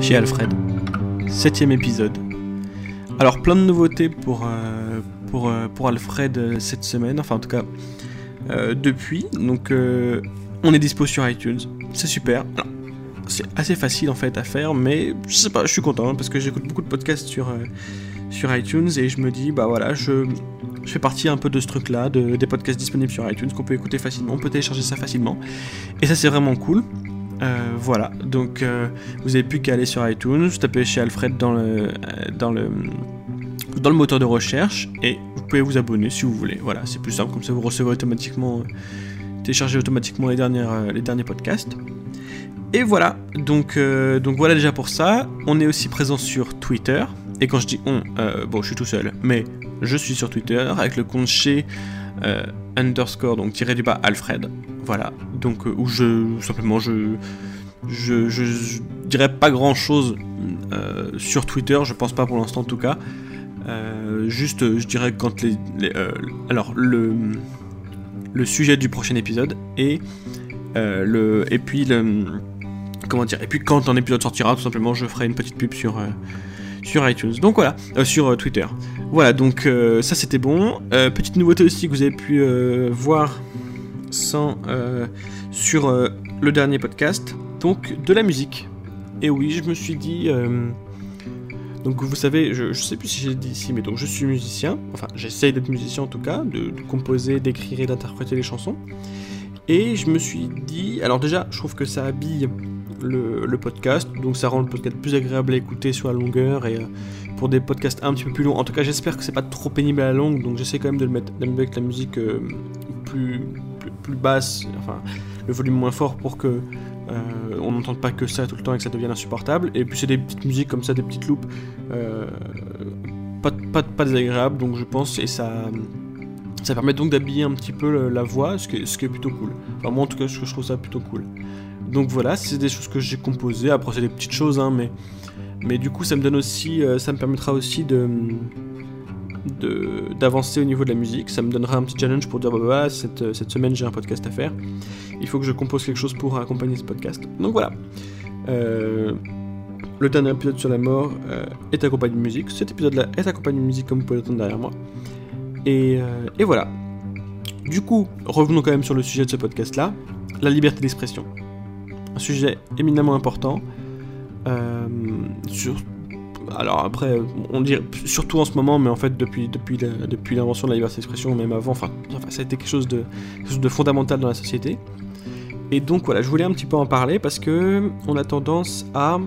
chez Alfred. Septième épisode. Alors plein de nouveautés pour, euh, pour, euh, pour Alfred euh, cette semaine, enfin en tout cas depuis. Donc on est dispo sur iTunes, c'est super. C'est assez facile en fait à faire, mais je sais pas, je suis content parce que j'écoute beaucoup de podcasts sur, sur iTunes et je me dis bah voilà, je, je fais partie un peu de ce truc là, de, des podcasts disponibles sur iTunes qu'on peut écouter facilement, on peut télécharger ça facilement. Et ça c'est vraiment cool. Euh, voilà, donc euh, vous avez plus qu'à aller sur iTunes, taper chez Alfred dans le, euh, dans, le, dans le moteur de recherche et vous pouvez vous abonner si vous voulez. Voilà, c'est plus simple, comme ça vous recevez automatiquement, téléchargez automatiquement les derniers podcasts. Et voilà, donc, donc voilà déjà pour ça. On est aussi présent sur Twitter. Et quand je dis on, bon, je suis tout seul, mais je suis sur Twitter avec le compte chez underscore, donc tiré du bas Alfred. Voilà, donc euh, où je simplement je, je, dirais pas grand chose euh, sur Twitter, je pense pas pour l'instant en tout cas. Euh, juste, je dirais quand les, alors le sujet du prochain épisode et le et puis comment dire et puis quand un épisode sortira, tout simplement, je ferai une petite pub sur sur iTunes. Donc voilà, sur Twitter. Voilà, donc ça c'était bon. petite nouveauté aussi que vous avez pu voir sans, euh, sur euh, le dernier podcast, donc de la musique. Et oui, je me suis dit... Euh, donc vous savez, je, sais plus si j'ai dit ici, mais donc je suis musicien, enfin j'essaye d'être musicien en tout cas, de, composer, d'écrire et d'interpréter les chansons. Et je me suis dit, alors déjà, je trouve que ça habille le, podcast, donc ça rend le podcast plus agréable à écouter sur la longueur et pour des podcasts un petit peu plus longs. En tout cas, j'espère que c'est pas trop pénible à la longue, donc j'essaie quand même de le mettre, avec la musique plus, plus, basse, enfin le volume moins fort pour que euh, on n'entende pas que ça tout le temps et que ça devienne insupportable. Et puis c'est des petites musiques comme ça, des petites loupes, euh, pas, pas, désagréables, donc je pense, et ça, ça permet donc d'habiller un petit peu la voix, ce qui est, plutôt cool. Enfin, moi en tout cas, je, trouve ça plutôt cool. Donc voilà, c'est des choses que j'ai composées. Après, c'est des petites choses, hein, mais, mais du coup, ça me donne aussi, euh, ça me permettra aussi de d'avancer au niveau de la musique. Ça me donnera un petit challenge pour dire bah, bah cette, cette, semaine j'ai un podcast à faire. Il faut que je compose quelque chose pour accompagner ce podcast. Donc voilà. Euh, le dernier épisode sur la mort euh, est accompagné de musique. Cet épisode-là est accompagné de musique comme vous pouvez l'entendre derrière moi. Et, euh, et, voilà. Du coup, revenons quand même sur le sujet de ce podcast-là, la liberté d'expression. Un sujet éminemment important. sur alors après, on dirait surtout en ce moment, mais en fait depuis, l'invention de la liberté d'expression, même avant, enfin, ça a été quelque chose, de, de fondamental dans la société. Et donc voilà, je voulais un petit peu en parler parce que on a tendance à,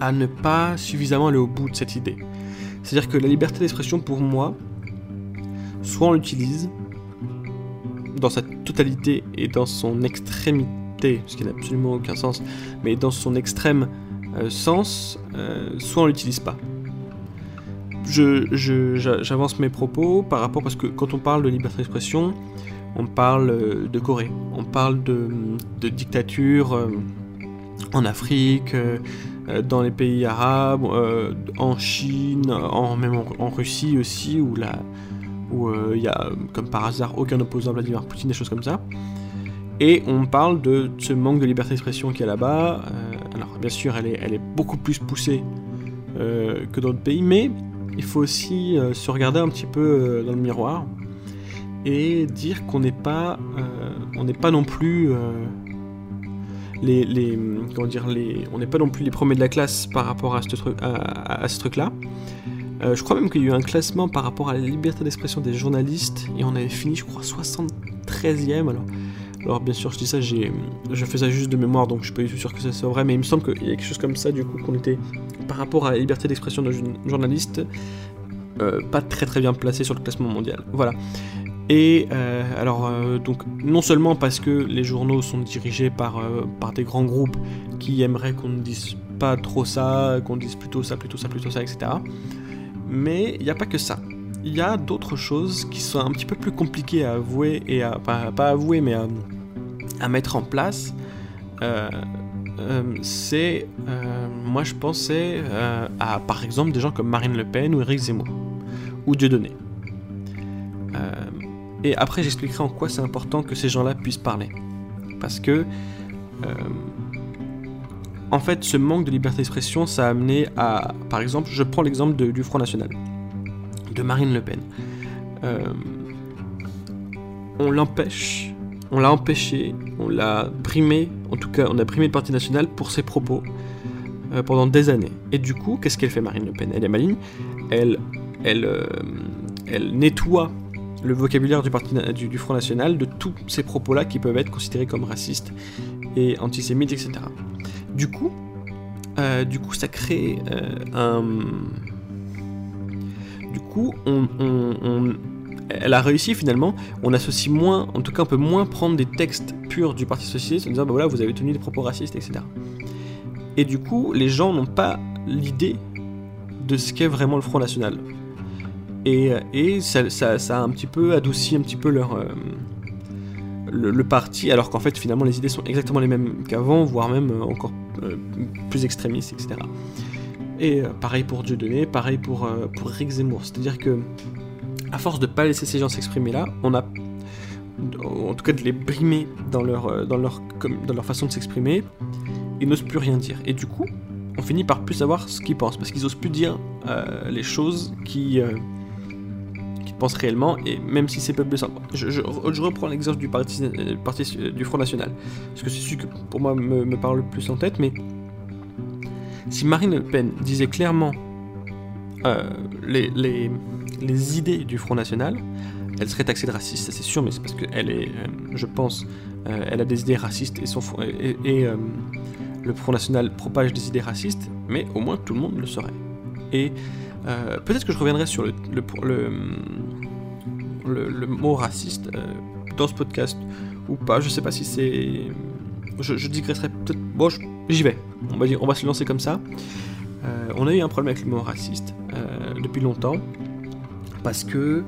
à ne pas suffisamment aller au bout de cette idée. C'est-à-dire que la liberté d'expression, pour moi, soit on l'utilise dans sa totalité et dans son extrémité, ce qui n'a absolument aucun sens, mais dans son extrême euh, sens, euh, soit on l'utilise pas. J'avance je, mes propos par rapport parce que quand on parle de liberté d'expression, on parle euh, de Corée, on parle de, dictature en Afrique, dans les pays arabes, en Chine, en, même en, Russie aussi, où où il y a comme par hasard aucun opposant à Vladimir Poutine, des choses comme ça. Et on parle de ce manque de liberté d'expression qu'il y a là-bas. Euh, alors bien sûr, elle est, elle est beaucoup plus poussée euh, que d'autres pays, mais il faut aussi euh, se regarder un petit peu dans le miroir et dire qu'on n'est pas, on n'est pas non plus les, les, comment dire, les, on n'est pas non plus les premiers de la classe par rapport à ce truc, à, à ce truc-là. je crois même qu'il y a eu un classement par rapport à la liberté d'expression des journalistes et on avait fini, je crois, 73e. Alors bien sûr, je dis ça, j'ai, je fais ça juste de mémoire, donc je suis pas sûr que ça soit vrai, mais il me semble qu'il y a quelque chose comme ça, du coup, qu'on était, par rapport à la liberté d'expression d'un journaliste, euh, pas très très bien placé sur le classement mondial. Voilà. Et euh, alors, euh, donc, non seulement parce que les journaux sont dirigés par, par des grands groupes qui aimeraient qu'on ne dise pas trop ça, qu'on dise plutôt ça, plutôt ça, plutôt ça, etc. Mais il n'y a pas que ça il y a d'autres choses qui sont un petit peu plus compliquées à avouer et à pas, avouer mais à, mettre en place. Euh, euh, c'est, euh, moi je pensais à par exemple des gens comme Marine Le Pen ou Eric Zemmour ou Dieudonné. et après j'expliquerai en quoi c'est important que ces gens-là puissent parler, parce que en fait, ce manque de liberté d'expression, ça a amené à, par exemple, je prends l'exemple du Front National, de Marine Le Pen. Euh, on l'empêche, on l'a empêché, on l'a brimé, en tout cas, on a brimé le Parti National pour ses propos euh, pendant des années. Et du coup, qu'est-ce qu'elle fait, Marine Le Pen? Elle est maligne, elle, euh, nettoie le vocabulaire du, du Front National de tous ces propos-là qui peuvent être considérés comme racistes et antisémites, etc. Du coup, euh, du coup, ça crée euh, un. Du coup, on, elle a réussi finalement. On associe moins, en tout cas, on peut moins prendre des textes purs du Parti socialiste en disant bah voilà, vous avez tenu des propos racistes, etc. Et du coup, les gens n'ont pas l'idée de ce qu'est vraiment le Front National. Et, et ça, ça, ça, a un petit peu adouci un petit peu leur. Euh, le, parti, alors qu'en fait finalement les idées sont exactement les mêmes qu'avant, voire même euh, encore euh, plus extrémistes, etc. Et euh, pareil pour Dieudonné, pareil pour, pour Rick Zemmour. C'est-à-dire que, à force de pas laisser ces gens s'exprimer là, on a, en tout cas de les brimer dans leur, dans leur, dans leur façon de s'exprimer, ils n'osent plus rien dire. Et du coup, on finit par plus savoir ce qu'ils pensent, parce qu'ils osent plus dire les choses qui pense réellement, et même si c'est peu plus Je, reprends l'exemple du parti, euh, euh, du Front National, parce que c'est celui que pour moi me, parle le plus en tête, mais si Marine Le Pen disait clairement euh, les, idées du Front National, elle serait taxée de raciste, ça c'est sûr, mais c'est parce qu'elle est, je pense, elle a des idées racistes et, son, et, et le Front National propage des idées racistes, mais au moins tout le monde le saurait. Et euh, peut-être que je reviendrai sur le, mot raciste euh, dans ce podcast ou pas. Je sais pas si c'est. Je, je digresserai peut-être. Bon, j'y vais. On va, dire, on va se lancer comme ça. Euh, on a eu un problème avec le mot raciste depuis longtemps parce que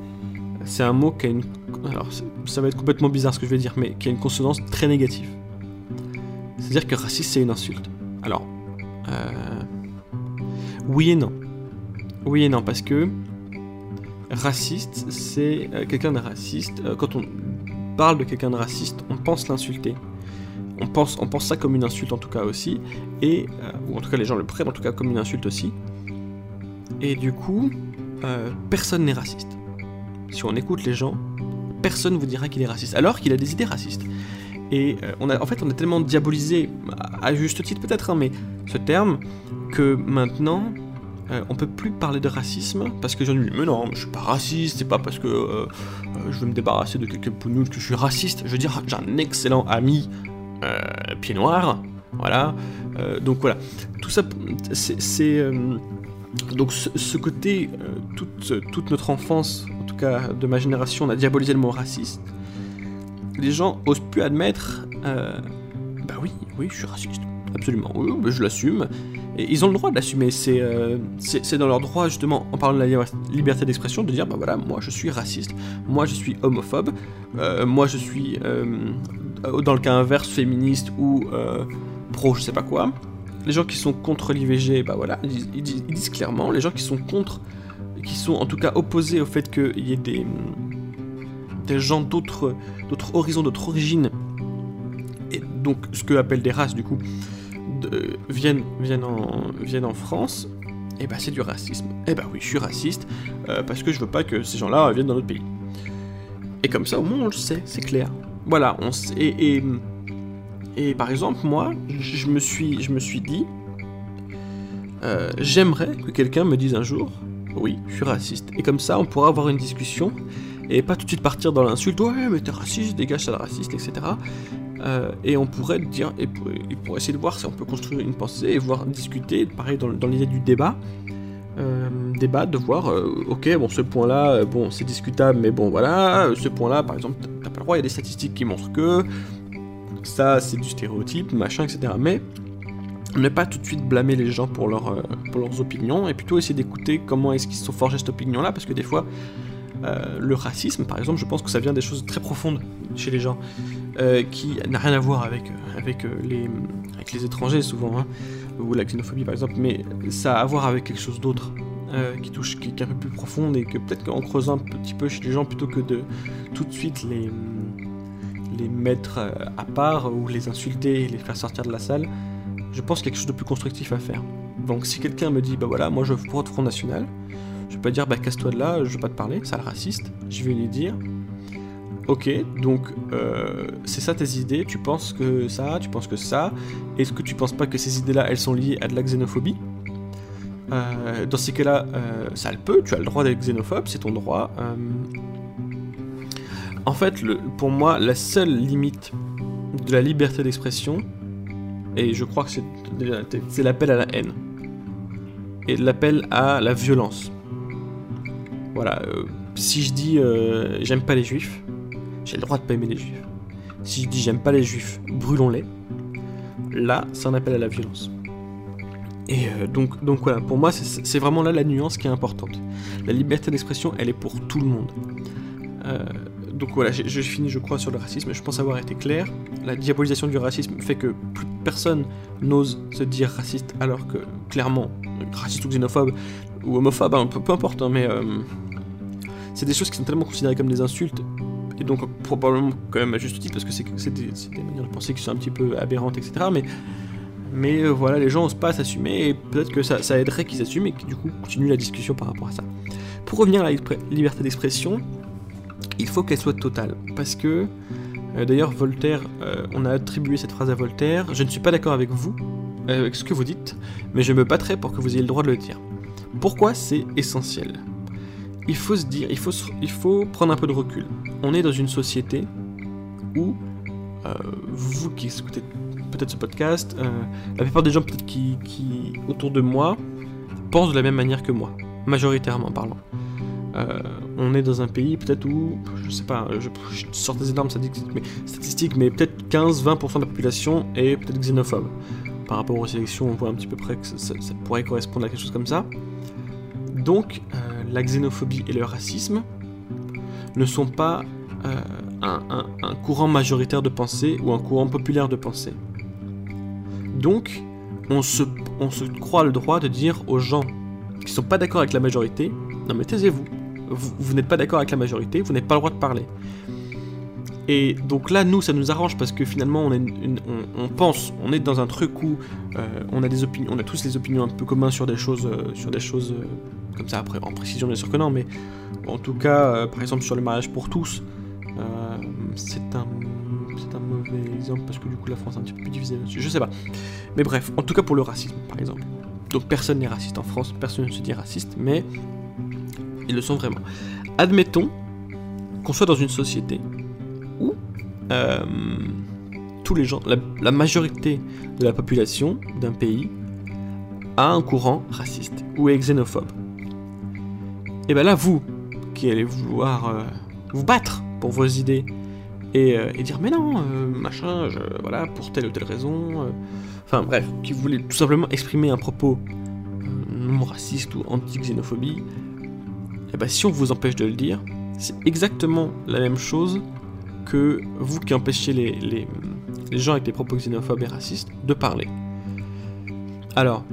c'est un mot qui a une. Alors, ça va être complètement bizarre ce que je vais dire, mais qui a une consonance très négative. C'est-à-dire que raciste, c'est une insulte. Alors, oui et non. Oui et non, parce que raciste, c'est euh, quelqu'un de raciste. Euh, quand on parle de quelqu'un de raciste, on pense l'insulter. On pense, ça comme une insulte en tout cas aussi, et euh, ou en tout cas les gens le prennent en tout cas comme une insulte aussi. Et du coup, personne n'est raciste. Si on écoute les gens, personne vous dira qu'il est raciste, alors qu'il a des idées racistes. Et on a, en fait, on a tellement diabolisé, à juste titre peut-être, hein, mais ce terme, que maintenant, euh, on peut plus parler de racisme parce que j'en ai mais non, je suis pas raciste, c'est pas parce que euh, euh, je veux me débarrasser de quelqu'un pounoule que je suis raciste. Je veux dire, j'ai un excellent ami pied noir, voilà. donc voilà, tout ça, c'est donc ce, côté, toute, toute, notre enfance, en tout cas de ma génération, on a diabolisé le mot raciste. Les gens osent plus admettre, bah oui, oui, je suis raciste, absolument, oui, je l'assume. Et ils ont le droit de l'assumer, euh, c'est dans leur droit justement, en parlant de la liberté d'expression, de dire bah voilà, moi je suis raciste, moi je suis homophobe, euh, moi je suis euh, dans le cas inverse féministe ou pro je sais pas quoi. Les gens qui sont contre l'IVG, bah voilà, ils, disent, clairement, les gens qui sont contre, qui sont en tout cas opposés au fait qu'il y ait des, des gens d'autres horizons, d'autres origines, et donc ce que appellent des races du coup, viennent, viennent, en, France, et eh bah ben, c'est du racisme. Et eh bah ben, oui, je suis raciste euh, parce que je veux pas que ces gens-là viennent dans notre pays. Et comme ça, au moins on le sait, c'est clair. Voilà, on sait, et, par exemple, moi, je me suis, dit, euh, j'aimerais que quelqu'un me dise un jour, oui, je suis raciste. Et comme ça, on pourra avoir une discussion et pas tout de suite partir dans l'insulte, ouais, mais t'es raciste, dégage, ça le raciste, etc. Euh, et on pourrait dire, et pour, essayer de voir si on peut construire une pensée et voir discuter, pareil dans, l'idée du débat, euh, débat de voir, euh, ok, bon, ce point-là, bon, c'est discutable, mais bon, voilà, ce point-là, par exemple, t'as pas le droit, il y a des statistiques qui montrent que ça, c'est du stéréotype, machin, etc. Mais ne pas tout de suite blâmer les gens pour, leur, pour leurs opinions, et plutôt essayer d'écouter comment est-ce qu'ils se sont forgés cette opinion-là, parce que des fois, le racisme, par exemple, je pense que ça vient des choses très profondes chez les gens. Euh, qui n'a rien à voir avec, euh, avec, euh, les, avec les étrangers souvent, hein, ou la xénophobie par exemple, mais ça a à voir avec quelque chose d'autre. qui touche, qui, peu plus profonde et que peut-être qu'en creusant un petit peu chez les gens plutôt que de tout de suite les, les mettre à part ou les insulter et les faire sortir de la salle, je pense qu'il y a quelque chose de plus constructif à faire. Donc si quelqu'un me dit, bah voilà, moi je pour Front National, je vais pas dire, bah casse-toi de là, je veux pas te parler, ça le raciste. Je vais lui dire, ok, donc euh, c'est ça tes idées, tu penses que ça, tu penses que ça, est-ce que tu penses pas que ces idées-là, elles sont liées à de la xénophobie? Euh, Dans ces cas-là, euh, ça le peut, tu as le droit d'être xénophobe, c'est ton droit. En fait, pour moi, la seule limite de la liberté d'expression, et je crois que c'est l'appel à la haine, et l'appel à la violence. Voilà, si je dis j'aime pas les juifs, j'ai le droit de pas aimer les juifs. Si je dis j'aime pas les juifs, brûlons-les, là, c'est un appel à la violence. Et euh, donc, donc voilà, pour moi, c'est vraiment là la nuance qui est importante. La liberté d'expression, elle est pour tout le monde. Euh, donc voilà, je finis, je crois, sur le racisme. Je pense avoir été clair. La diabolisation du racisme fait que plus personne n'ose se dire raciste, alors que clairement, raciste ou xénophobe ou homophobe, hein, peu, importe, hein, mais euh, c'est des choses qui sont tellement considérées comme des insultes et donc probablement quand même à juste titre, parce que c'est des, manières de penser qui sont un petit peu aberrantes, etc. Mais, euh, voilà, les gens n'osent pas s'assumer, et peut-être que ça, aiderait qu'ils s'assument, et que du coup continuent la discussion par rapport à ça. Pour revenir à la liberté d'expression, il faut qu'elle soit totale, parce que, euh, d'ailleurs, Voltaire, euh, on a attribué cette phrase à Voltaire, je ne suis pas d'accord avec vous, avec ce que vous dites, mais je me battrai pour que vous ayez le droit de le dire. Pourquoi c'est essentiel? Il faut se dire, il faut, il faut prendre un peu de recul. On est dans une société où euh, vous qui écoutez peut-être ce podcast, euh, la plupart des gens peut-être qui, qui, autour de moi pensent de la même manière que moi, majoritairement parlant. Euh, on est dans un pays peut-être où, je sais pas, je, sors des énormes statistiques, mais peut-être 15-20% de la population est peut-être xénophobe. Par rapport aux élections, on voit un petit peu près que ça, pourrait correspondre à quelque chose comme ça. Donc, la xénophobie et le racisme ne sont pas euh, un, courant majoritaire de pensée ou un courant populaire de pensée. Donc, on se, croit le droit de dire aux gens qui ne sont pas d'accord avec la majorité, non mais taisez-vous, vous, n'êtes pas d'accord avec la majorité, vous n'avez pas le droit de parler. Et donc là, nous, ça nous arrange parce que finalement, on, pense, on est dans un truc où euh, on a tous des opinions un peu communes sur des choses, euh, sur des choses comme ça, après, en précision, bien sûr que non, mais en tout cas, euh, par exemple, sur le mariage pour tous, euh, c'est un, un mauvais exemple parce que du coup, la France est un petit peu plus divisée. Je sais pas. Mais bref, en tout cas, pour le racisme, par exemple. Donc, personne n'est raciste en France, personne ne se dit raciste, mais ils le sont vraiment. Admettons qu'on soit dans une société où euh, tous les gens, la majorité de la population d'un pays a un courant raciste ou est xénophobe. Et ben là, vous, qui allez vouloir euh, vous battre pour vos idées, et, euh, dire mais non, euh, machin, voilà, pour telle ou telle raison, enfin bref, qui voulait tout simplement exprimer un propos non raciste ou anti-xénophobie, et ben si on vous empêche de le dire, c'est exactement la même chose que vous qui empêchez les, les, les gens avec des propos xénophobes et racistes de parler. Alors,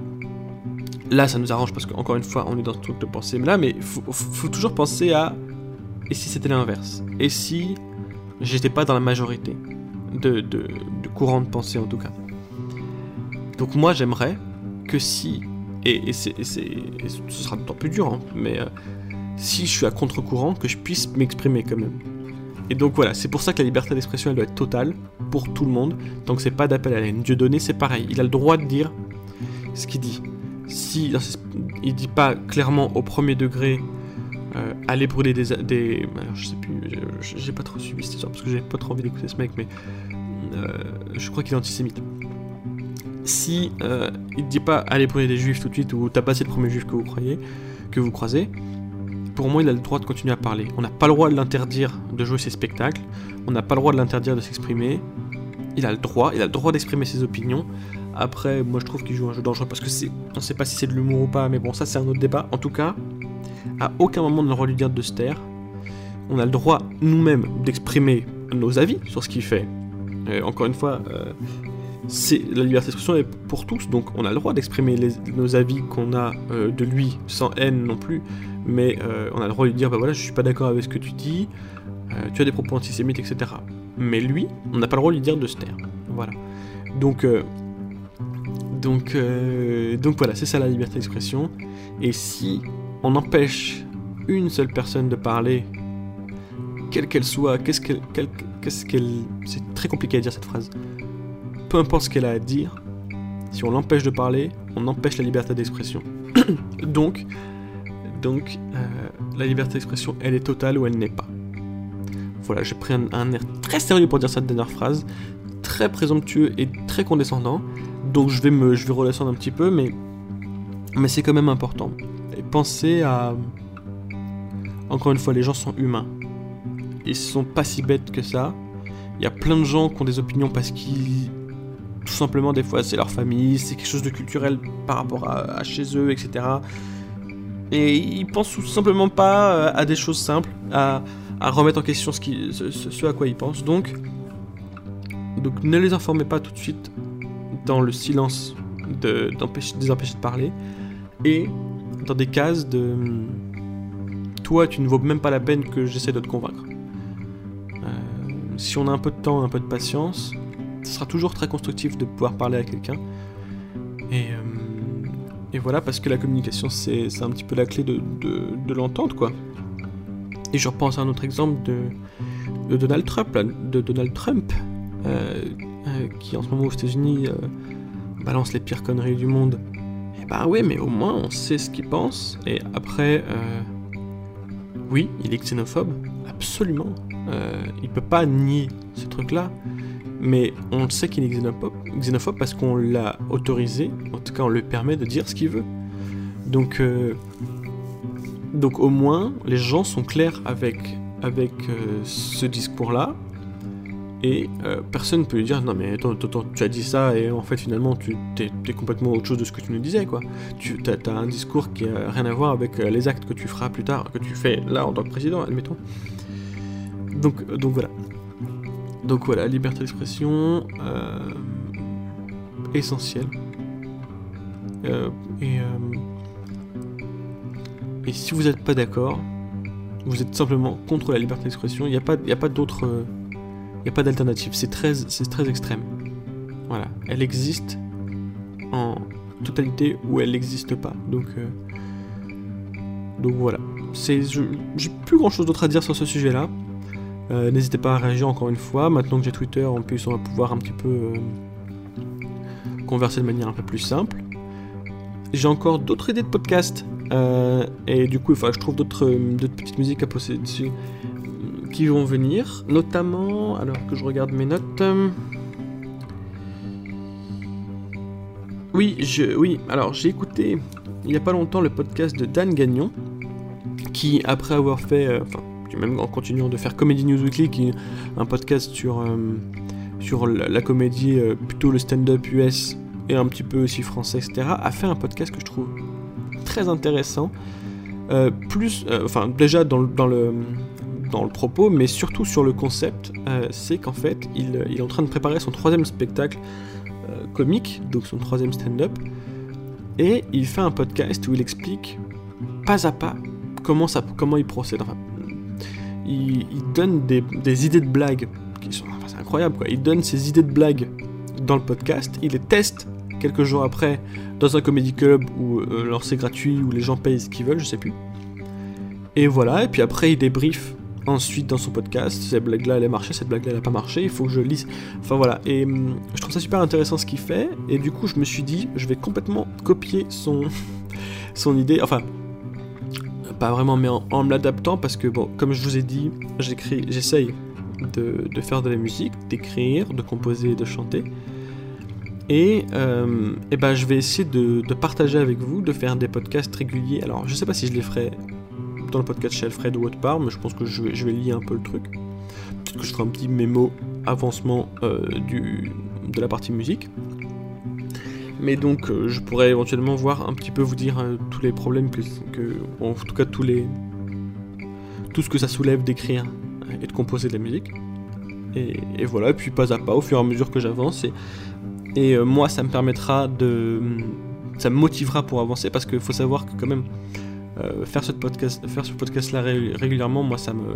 Là, ça nous arrange parce qu'encore une fois, on est dans ce truc de pensée là, mais faut, faut toujours penser à et si c'était l'inverse? Et si j'étais pas dans la majorité de, de, courant de pensée en tout cas? Donc moi, j'aimerais que si et, et, ce sera d'autant plus dur, hein, mais euh, si je suis à contre-courant, que je puisse m'exprimer quand même. Et donc voilà, c'est pour ça que la liberté d'expression elle doit être totale pour tout le monde. Donc c'est pas d'appel à la. Dieu donné, c'est pareil. Il a le droit de dire ce qu'il dit si il dit pas clairement au premier degré euh, aller brûler des, des alors je sais plus j'ai pas trop suivi cette histoire parce que j'ai pas trop envie d'écouter ce mec mais euh, je crois qu'il est antisémite. Si euh, il dit pas aller brûler des juifs tout de suite ou tabasser le premier juif que vous croyez que vous croisez pour moi il a le droit de continuer à parler. On n'a pas le droit de l'interdire de jouer ses spectacles. On n'a pas le droit de l'interdire de s'exprimer. Il a le droit il a le droit d'exprimer ses opinions après, moi je trouve qu'il joue un jeu dangereux parce que c'est. On sait pas si c'est de l'humour ou pas, mais bon, ça c'est un autre débat. En tout cas, à aucun moment de lui dire de se. On a le droit nous-mêmes d'exprimer nos avis sur ce qu'il fait. encore une fois, euh, la liberté d'expression est pour tous, donc on a le droit d'exprimer nos avis qu'on a euh, de lui sans haine non plus, mais euh, on a le droit de lui dire bah voilà, je suis pas d'accord avec ce que tu dis, tu as des propos antisémites, etc. Mais lui, on n'a pas le droit de lui dire de se. Voilà. Donc Donc, euh, donc voilà, c'est ça la liberté d'expression. Et si on empêche une seule personne de parler, quelle qu'elle soit, qu'est-ce qu'elle, qu'est-ce qu'elle, c'est très compliqué à dire cette phrase. Peu importe ce qu'elle a à dire, si on l'empêche de parler, on empêche la liberté d'expression. donc, donc euh, la liberté d'expression, elle est totale ou elle n'est pas. Voilà, j'ai pris un, air très sérieux pour dire cette dernière phrase, très présomptueux et très condescendant. Donc je vais me, je vais redescendre un petit peu, mais, c'est quand même important. Et pensez à, encore une fois, les gens sont humains. Ils sont pas si bêtes que ça. Il y a plein de gens qui ont des opinions parce qu'ils tout simplement des fois c'est leur famille, c'est quelque chose de culturel par rapport à, chez eux, etc. Et ils pensent tout simplement pas euh, à des choses simples, à, remettre en question ce, qui, ce, à quoi ils pensent. Donc, donc ne les informez pas tout de suite dans le silence de, des empêcher de parler et dans des cases de toi tu ne vaux même pas la peine que j'essaie de te convaincre. Euh, si on a un peu de temps, un peu de patience, ce sera toujours très constructif de pouvoir parler à quelqu'un. Et, euh, et, voilà, parce que la communication, c'est un petit peu la clé de, de, l'entente, quoi. Et je repense à un autre exemple de, de Donald Trump, de Donald Trump, euh, qui en ce moment aux États-Unis balance les pires conneries du monde. Et bah oui, mais au moins on sait ce qu'il pense. Et après, oui, il est xénophobe, absolument. il peut pas nier ce truc-là mais on le sait qu'il est xénophobe, parce qu'on l'a autorisé, en tout cas on le permet de dire ce qu'il veut. Donc, euh, donc au moins, les gens sont clairs avec, avec euh, ce discours-là, et euh, personne ne peut lui dire non mais attends, tu as dit ça et en fait finalement tu es, complètement autre chose de ce que tu nous disais quoi. Tu as, un discours qui a rien à voir avec les actes que tu feras plus tard, que tu fais là en tant que président, admettons. Donc, donc voilà. Donc voilà, liberté d'expression, euh, essentielle. Euh, et, euh, si vous n'êtes pas d'accord, vous êtes simplement contre la liberté d'expression, il n'y a pas, a pas d'autre... N'y a pas d'alternative, c'est très, très extrême. Voilà, elle existe en totalité ou elle n'existe pas. Donc, donc voilà. J'ai plus grand chose d'autre à dire sur ce sujet-là. Euh, n'hésitez pas à réagir encore une fois. Maintenant que j'ai Twitter, en plus, on va pouvoir un petit peu euh, converser de manière un peu plus simple. J'ai encore d'autres idées de podcast. Euh, et du coup, il je trouve d'autres petites musiques à poser dessus qui vont venir. Notamment, alors que je regarde mes notes. Oui, je, oui, alors j'ai écouté il n'y a pas longtemps le podcast de Dan Gagnon, qui après avoir fait, même en continuant de faire Comedy News Weekly, qui est un podcast sur, euh, sur la, comédie, euh, plutôt le stand-up US et un petit peu aussi français, etc., a fait un podcast que je trouve très intéressant. Euh, plus, enfin, déjà dans, dans, le, dans le propos, mais surtout sur le concept, c'est qu'en fait, il, il, est en train de préparer son troisième spectacle comique, donc son troisième stand-up, et il fait un podcast où il explique pas à pas comment, il procède. Enfin, il, donne des, idées de blagues qui sont c'est incroyable quoi. Il donne ses idées de blagues dans le podcast, il les teste quelques jours après dans un comedy club où euh, c'est gratuit où les gens payent ce qu'ils veulent, je sais plus. Et voilà, et puis après il débrief ensuite dans son podcast, cette blague-là elle a marché, cette blague-là elle a pas marché, il faut que je lise. Enfin voilà, et hum, je trouve ça super intéressant ce qu'il fait, et du coup je me suis dit, je vais complètement copier son, son idée, enfin pas vraiment, mais en, me l'adaptant parce que, bon, comme je vous ai dit, j'écris, j'essaye de, de, faire de la musique, d'écrire, de composer, de chanter. Et, euh, et ben, je vais essayer de, de, partager avec vous, de faire des podcasts réguliers. Alors, je sais pas si je les ferai dans le podcast chez ou autre part, mais je pense que je vais, je vais lier un peu le truc. Peut-être que je ferai un petit mémo avancement euh, du, de la partie musique. Mais donc, euh, je pourrais éventuellement voir un petit peu vous dire euh, tous les problèmes que, en tout cas tous les, tout ce que ça soulève d'écrire et de composer de la musique. Et, voilà, et puis pas à pas, au fur et à mesure que j'avance. Et, moi, ça me permettra de, ça me motivera pour avancer parce qu'il faut savoir que quand même faire ce podcast, faire ce podcast là régulièrement, moi ça me,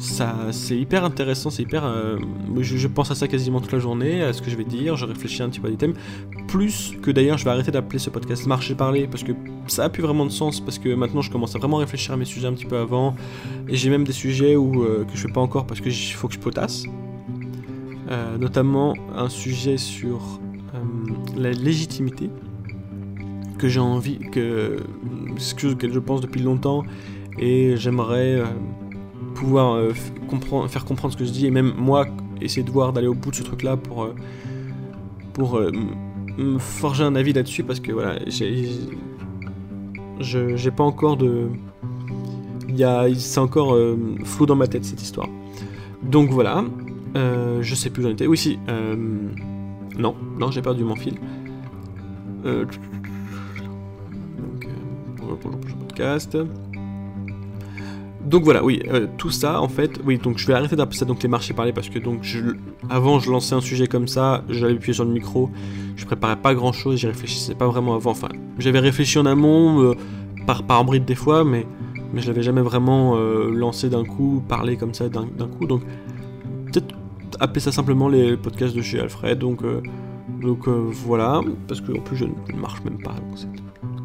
ça, c'est hyper intéressant, c'est hyper. Euh, je, pense à ça quasiment toute la journée, à ce que je vais dire, je réfléchis un petit peu à des thèmes. Plus que d'ailleurs, je vais arrêter d'appeler ce podcast Marcher Parler, parce que ça a plus vraiment de sens, parce que maintenant je commence à vraiment réfléchir à mes sujets un petit peu avant. Et j'ai même des sujets où, euh, que je fais pas encore parce qu'il faut que je potasse. Euh, notamment un sujet sur la légitimité que j'ai envie, que ce que je pense depuis longtemps, et j'aimerais pouvoir euh, comprendre, faire comprendre ce que je dis et même moi essayer de voir d'aller au bout de ce truc là pour euh, pour euh, me forger un avis là-dessus parce que voilà j'ai j'ai pas encore de c'est encore flou dans ma tête cette histoire. Donc voilà je sais plus où j'en étais. Oui si non non j'ai perdu mon fil pour le podcast. Donc voilà, oui, euh, tout ça en fait, oui, donc je vais arrêter d'appeler ça donc les marchés parlés parce que donc avant je lançais un sujet comme ça, j'avais appuyé sur le micro, je préparais pas grand chose, j'y réfléchissais pas vraiment avant, enfin j'avais réfléchi en amont, euh, par, par bride des fois, mais, mais je l'avais jamais vraiment euh, lancé d'un coup, parlé comme ça d'un coup, donc peut-être appeler ça simplement les podcasts de chez Alfred, donc, donc voilà, parce que en plus je ne marche même pas, donc c'est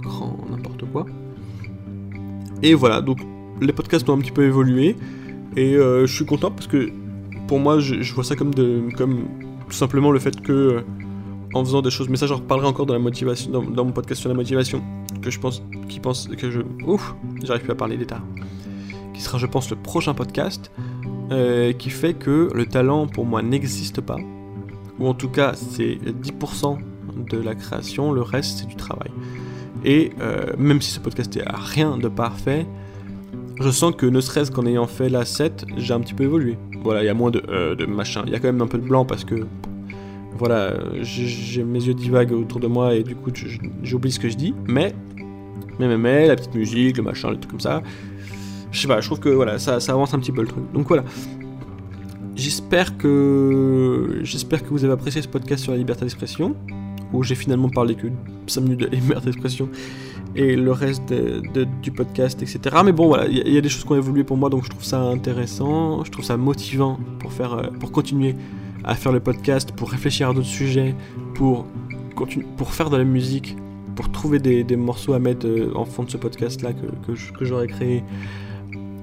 grand quoi. Et voilà, donc les podcasts ont un petit peu évolué et euh, je suis content parce que pour moi, je, vois ça comme, comme tout simplement le fait que euh, en faisant des choses, mais ça, j'en reparlerai encore dans la motivation, dans, mon podcast sur la motivation, que je pense, qui pense que je, ouf, j'arrive plus à parler d'état, qui sera, je pense, le prochain podcast, euh, qui fait que le talent pour moi n'existe pas, ou en tout cas, c'est 10% de la création, le reste, c'est du travail. Et même si ce podcast est à rien de parfait, je sens que ne serait-ce qu'en ayant fait la 7, j'ai un petit peu évolué. Voilà, il y a moins de, euh, machin. Il y a quand même un peu de blanc parce que. Voilà, j'ai mes yeux divaguent autour de moi et du coup j'oublie ce que je dis. Mais, mais, mais, mais, la petite musique, le machin, les trucs comme ça. Je sais pas, je trouve que voilà, ça, ça avance un petit peu le truc. Donc voilà. J'espère que j'espère que vous avez apprécié ce podcast sur la liberté d'expression où j'ai finalement parlé que 5 minutes de liberté d'expression et le reste du podcast, etc. Mais bon, voilà, il y, a des choses qui ont évolué pour moi, donc je trouve ça intéressant, je trouve ça motivant pour, faire, euh, pour continuer à faire le podcast, pour réfléchir à d'autres sujets, pour, pour faire de la musique, pour trouver des, morceaux à mettre euh, en fond de ce podcast-là que, que j'aurais créé,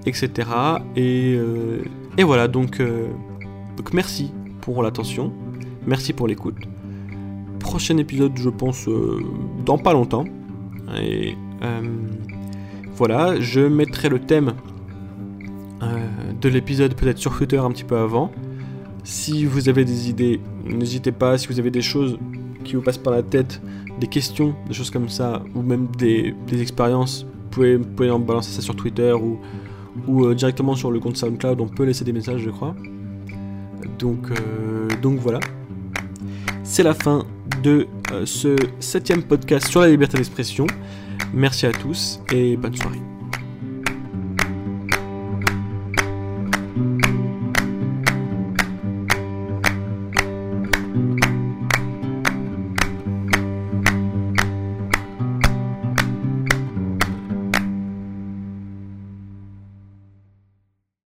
etc. Et, euh, et voilà, donc, donc merci pour l'attention, merci pour l'écoute. Prochain épisode, je pense, dans pas longtemps. Et euh, voilà, je mettrai le thème euh, de l'épisode peut-être sur Twitter un petit peu avant. Si vous avez des idées, n'hésitez pas. Si vous avez des choses qui vous passent par la tête, des questions, des choses comme ça, ou même des, expériences, vous pouvez, pouvez, en balancer ça sur Twitter ou, ou euh, directement sur le compte SoundCloud. On peut laisser des messages, je crois. Donc, donc voilà. C'est la fin de euh, ce septième podcast sur la liberté d'expression. Merci à tous et bonne soirée.